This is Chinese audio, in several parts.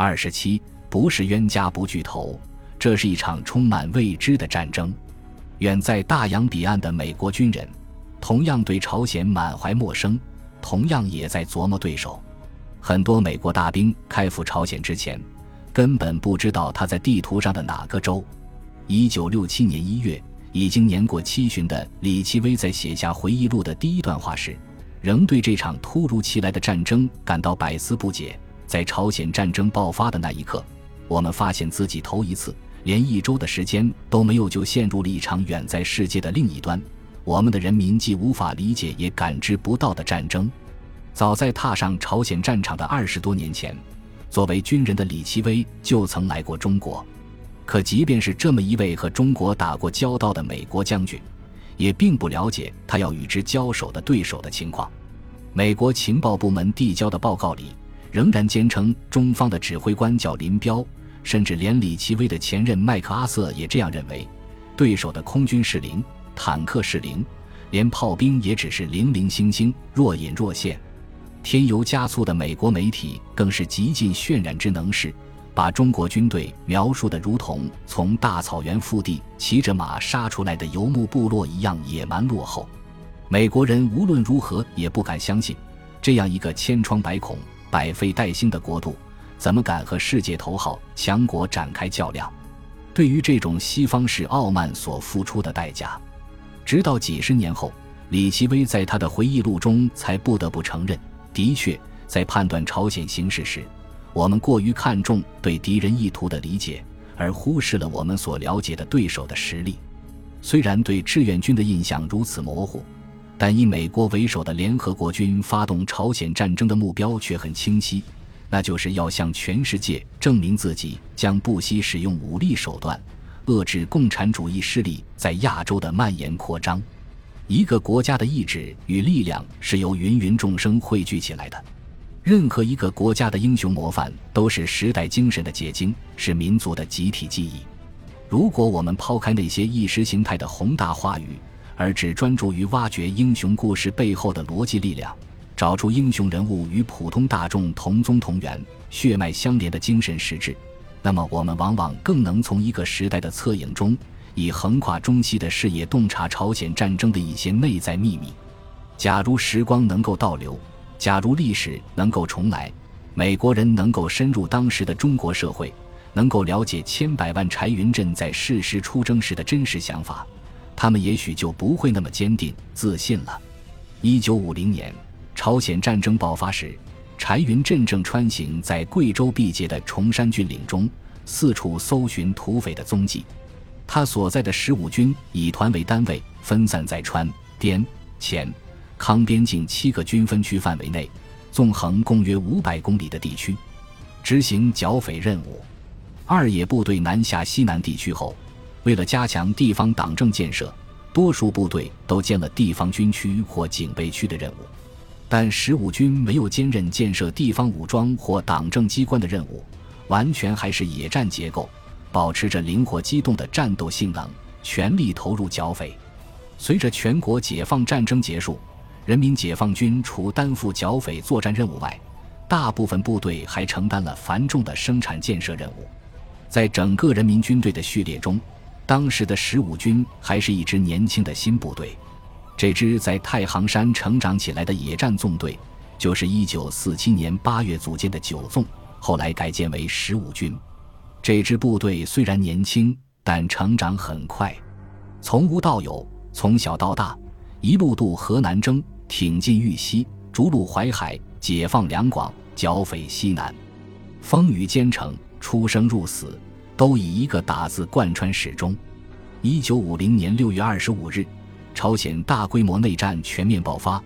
二十七，不是冤家不聚头，这是一场充满未知的战争。远在大洋彼岸的美国军人，同样对朝鲜满怀陌生，同样也在琢磨对手。很多美国大兵开赴朝鲜之前，根本不知道他在地图上的哪个州。一九六七年一月，已经年过七旬的李奇微在写下回忆录的第一段话时，仍对这场突如其来的战争感到百思不解。在朝鲜战争爆发的那一刻，我们发现自己头一次连一周的时间都没有，就陷入了一场远在世界的另一端，我们的人民既无法理解也感知不到的战争。早在踏上朝鲜战场的二十多年前，作为军人的李奇微就曾来过中国。可即便是这么一位和中国打过交道的美国将军，也并不了解他要与之交手的对手的情况。美国情报部门递交的报告里，仍然坚称中方的指挥官叫林彪，甚至连李奇微的前任麦克阿瑟也这样认为：对手的空军是零，坦克是零，连炮兵也只是零零星星，若隐若现。添油加醋的美国媒体更是极尽渲染之能事，把中国军队描述的如同从大草原腹地骑着马杀出来的游牧部落一样野蛮落后。美国人无论如何也不敢相信，这样一个千疮百孔、百废待兴的国度，怎么敢和世界头号强国展开较量？对于这种西方式傲慢所付出的代价，直到几十年后，李奇微在他的回忆录中才不得不承认。的确，在判断朝鲜形势时，我们过于看重对敌人意图的理解，而忽视了我们所了解的对手的实力。虽然对志愿军的印象如此模糊，但以美国为首的联合国军发动朝鲜战争的目标却很清晰，那就是要向全世界证明自己将不惜使用武力手段，遏制共产主义势力在亚洲的蔓延扩张。一个国家的意志与力量是由芸芸众生汇聚起来的。任何一个国家的英雄模范都是时代精神的结晶，是民族的集体记忆。如果我们抛开那些意识形态的宏大话语，而只专注于挖掘英雄故事背后的逻辑力量，找出英雄人物与普通大众同宗同源、血脉相连的精神实质，那么我们往往更能从一个时代的侧影中。以横跨中西的视野洞察朝鲜战争的一些内在秘密。假如时光能够倒流，假如历史能够重来，美国人能够深入当时的中国社会，能够了解千百万柴云振在誓师出征时的真实想法，他们也许就不会那么坚定自信了。一九五零年，朝鲜战争爆发时，柴云振正穿行在贵州毕节的崇山峻岭中，四处搜寻土匪的踪迹。他所在的十五军以团为单位，分散在川、滇、黔、康边境七个军分区范围内，纵横共约五百公里的地区，执行剿匪任务。二野部队南下西南地区后，为了加强地方党政建设，多数部队都兼了地方军区或警备区的任务，但十五军没有兼任建设地方武装或党政机关的任务，完全还是野战结构。保持着灵活机动的战斗性能，全力投入剿匪。随着全国解放战争结束，人民解放军除担负剿匪作战任务外，大部分部队还承担了繁重的生产建设任务。在整个人民军队的序列中，当时的十五军还是一支年轻的新部队。这支在太行山成长起来的野战纵队，就是1947年8月组建的九纵，后来改建为十五军。这支部队虽然年轻，但成长很快，从无到有，从小到大，一路渡河南征，挺进豫西，逐鹿淮海，解放两广，剿匪西南，风雨兼程，出生入死，都以一个打字贯穿始终。一九五零年六月二十五日，朝鲜大规模内战全面爆发，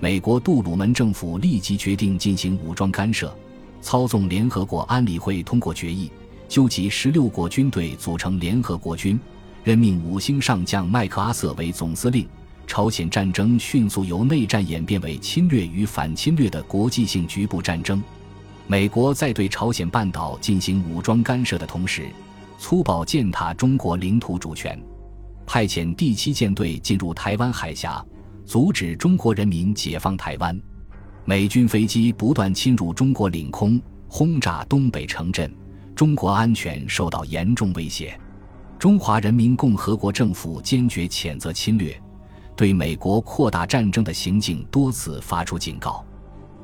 美国杜鲁门政府立即决定进行武装干涉，操纵联合国安理会通过决议。纠集十六国军队组成联合国军，任命五星上将麦克阿瑟为总司令。朝鲜战争迅速由内战演变为侵略与反侵略的国际性局部战争。美国在对朝鲜半岛进行武装干涉的同时，粗暴践踏中国领土主权，派遣第七舰队进入台湾海峡，阻止中国人民解放台湾。美军飞机不断侵入中国领空。轰炸东北城镇，中国安全受到严重威胁。中华人民共和国政府坚决谴责侵略，对美国扩大战争的行径多次发出警告。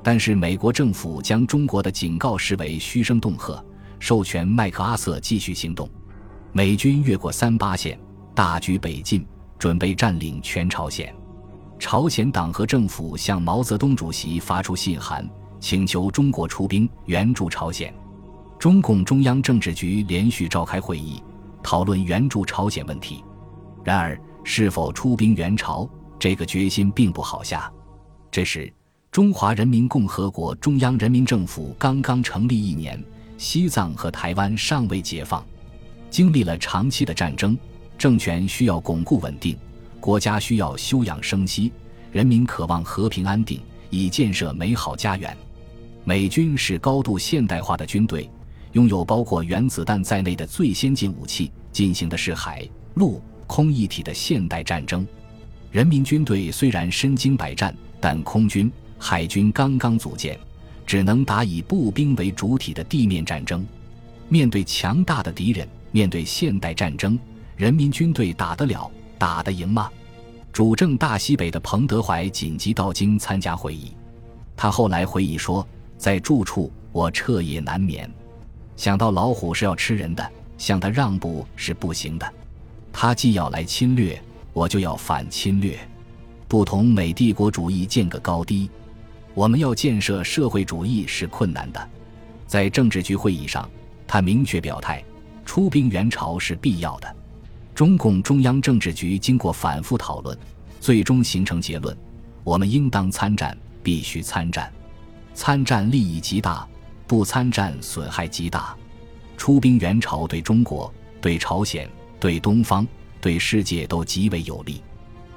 但是，美国政府将中国的警告视为嘘声恫吓，授权麦克阿瑟继续行动。美军越过三八线，大举北进，准备占领全朝鲜。朝鲜党和政府向毛泽东主席发出信函，请求中国出兵援助朝鲜。中共中央政治局连续召开会议。讨论援助朝鲜问题，然而是否出兵援朝，这个决心并不好下。这时，中华人民共和国中央人民政府刚刚成立一年，西藏和台湾尚未解放，经历了长期的战争，政权需要巩固稳定，国家需要休养生息，人民渴望和平安定，以建设美好家园。美军是高度现代化的军队。拥有包括原子弹在内的最先进武器，进行的是海陆空一体的现代战争。人民军队虽然身经百战，但空军、海军刚刚组建，只能打以步兵为主体的地面战争。面对强大的敌人，面对现代战争，人民军队打得了、打得赢吗？主政大西北的彭德怀紧急到京参加会议，他后来回忆说：“在住处，我彻夜难眠。”想到老虎是要吃人的，向他让步是不行的。他既要来侵略，我就要反侵略，不同美帝国主义见个高低。我们要建设社会主义是困难的。在政治局会议上，他明确表态，出兵援朝是必要的。中共中央政治局经过反复讨论，最终形成结论：我们应当参战，必须参战，参战利益极大。不参战损害极大，出兵援朝对中国、对朝鲜、对东方、对世界都极为有利。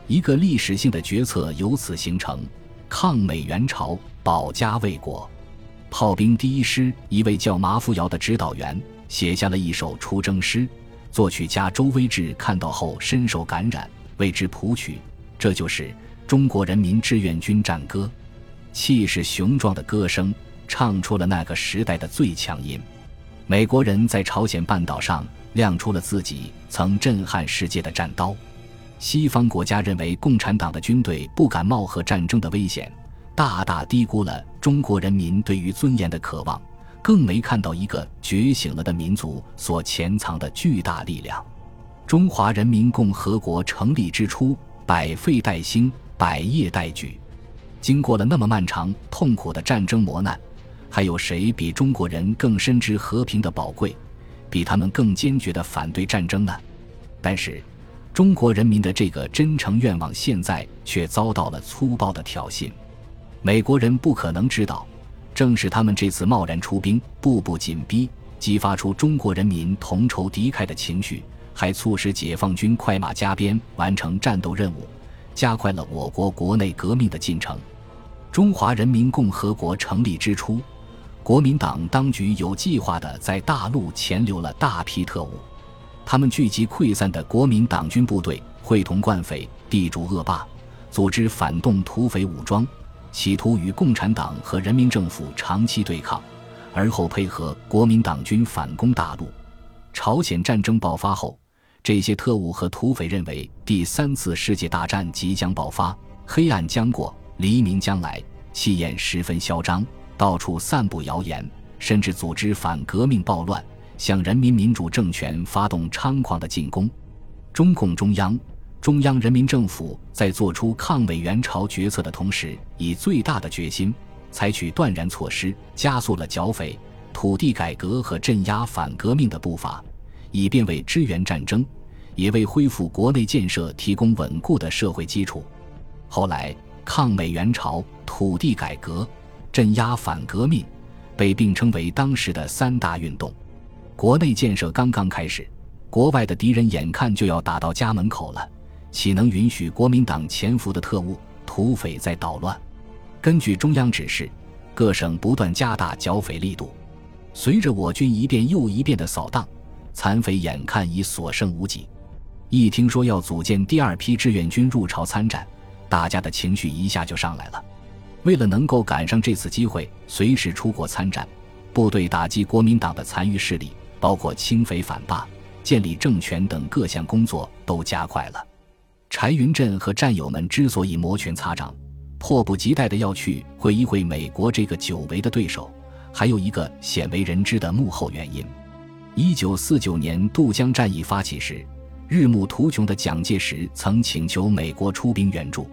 一个历史性的决策由此形成：抗美援朝，保家卫国。炮兵第一师一位叫麻夫瑶的指导员写下了一首出征诗，作曲家周威志看到后深受感染，为之谱曲。这就是中国人民志愿军战歌，气势雄壮的歌声。唱出了那个时代的最强音。美国人在朝鲜半岛上亮出了自己曾震撼世界的战刀。西方国家认为共产党的军队不敢冒和战争的危险，大大低估了中国人民对于尊严的渴望，更没看到一个觉醒了的民族所潜藏的巨大力量。中华人民共和国成立之初，百废待兴，百业待举，经过了那么漫长痛苦的战争磨难。还有谁比中国人更深知和平的宝贵，比他们更坚决地反对战争呢？但是，中国人民的这个真诚愿望现在却遭到了粗暴的挑衅。美国人不可能知道，正是他们这次贸然出兵，步步紧逼，激发出中国人民同仇敌忾的情绪，还促使解放军快马加鞭完成战斗任务，加快了我国国内革命的进程。中华人民共和国成立之初。国民党当局有计划地在大陆潜留了大批特务，他们聚集溃散的国民党军部队，会同惯匪、地主恶霸，组织反动土匪武装，企图与共产党和人民政府长期对抗，而后配合国民党军反攻大陆。朝鲜战争爆发后，这些特务和土匪认为第三次世界大战即将爆发，黑暗将过，黎明将来，气焰十分嚣张。到处散布谣言，甚至组织反革命暴乱，向人民民主政权发动猖狂的进攻。中共中央、中央人民政府在做出抗美援朝决策的同时，以最大的决心，采取断然措施，加速了剿匪、土地改革和镇压反革命的步伐，以便为支援战争，也为恢复国内建设提供稳固的社会基础。后来，抗美援朝、土地改革。镇压反革命，被并称为当时的三大运动。国内建设刚刚开始，国外的敌人眼看就要打到家门口了，岂能允许国民党潜伏的特务、土匪在捣乱？根据中央指示，各省不断加大剿匪力度。随着我军一遍又一遍的扫荡，残匪眼看已所剩无几。一听说要组建第二批志愿军入朝参战，大家的情绪一下就上来了。为了能够赶上这次机会，随时出国参战，部队打击国民党的残余势力，包括清匪反霸、建立政权等各项工作都加快了。柴云振和战友们之所以摩拳擦掌，迫不及待地要去会一会美国这个久违的对手，还有一个鲜为人知的幕后原因。一九四九年渡江战役发起时，日暮途穷的蒋介石曾请求美国出兵援助。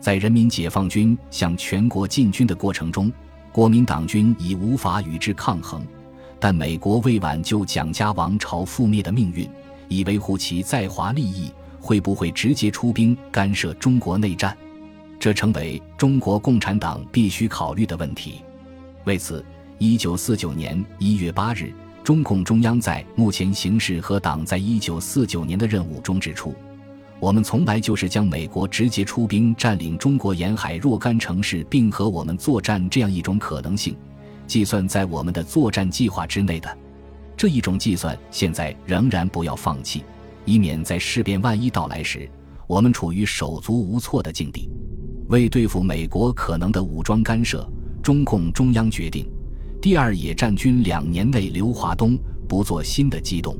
在人民解放军向全国进军的过程中，国民党军已无法与之抗衡。但美国为挽救蒋家王朝覆灭的命运，以维护其在华利益，会不会直接出兵干涉中国内战？这成为中国共产党必须考虑的问题。为此，一九四九年一月八日，中共中央在目前形势和党在一九四九年的任务中指出。我们从来就是将美国直接出兵占领中国沿海若干城市，并和我们作战这样一种可能性，计算在我们的作战计划之内的。这一种计算现在仍然不要放弃，以免在事变万一到来时，我们处于手足无措的境地。为对付美国可能的武装干涉，中共中央决定，第二野战军两年内留华东，不做新的机动。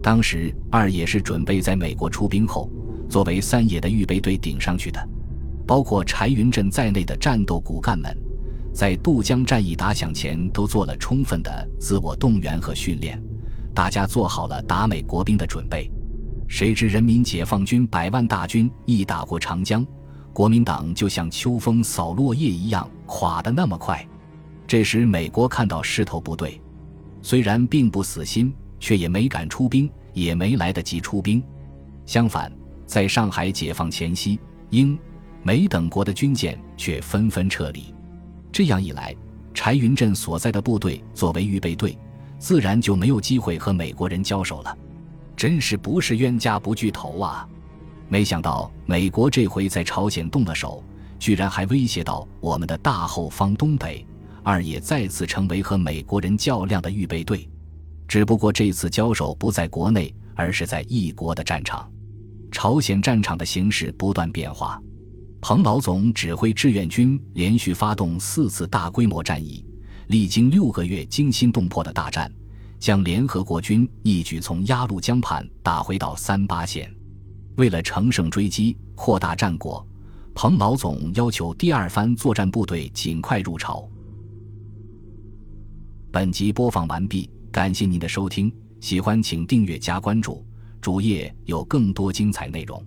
当时二野是准备在美国出兵后。作为三野的预备队顶上去的，包括柴云振在内的战斗骨干们，在渡江战役打响前都做了充分的自我动员和训练，大家做好了打美国兵的准备。谁知人民解放军百万大军一打过长江，国民党就像秋风扫落叶一样垮得那么快。这时美国看到势头不对，虽然并不死心，却也没敢出兵，也没来得及出兵。相反。在上海解放前夕，英、美等国的军舰却纷纷撤离。这样一来，柴云振所在的部队作为预备队，自然就没有机会和美国人交手了。真是不是冤家不聚头啊！没想到美国这回在朝鲜动了手，居然还威胁到我们的大后方东北，二野再次成为和美国人较量的预备队。只不过这次交手不在国内，而是在异国的战场。朝鲜战场的形势不断变化，彭老总指挥志愿军连续发动四次大规模战役，历经六个月惊心动魄的大战，将联合国军一举从鸭绿江畔打回到三八线。为了乘胜追击、扩大战果，彭老总要求第二番作战部队尽快入朝。本集播放完毕，感谢您的收听，喜欢请订阅加关注。主页有更多精彩内容。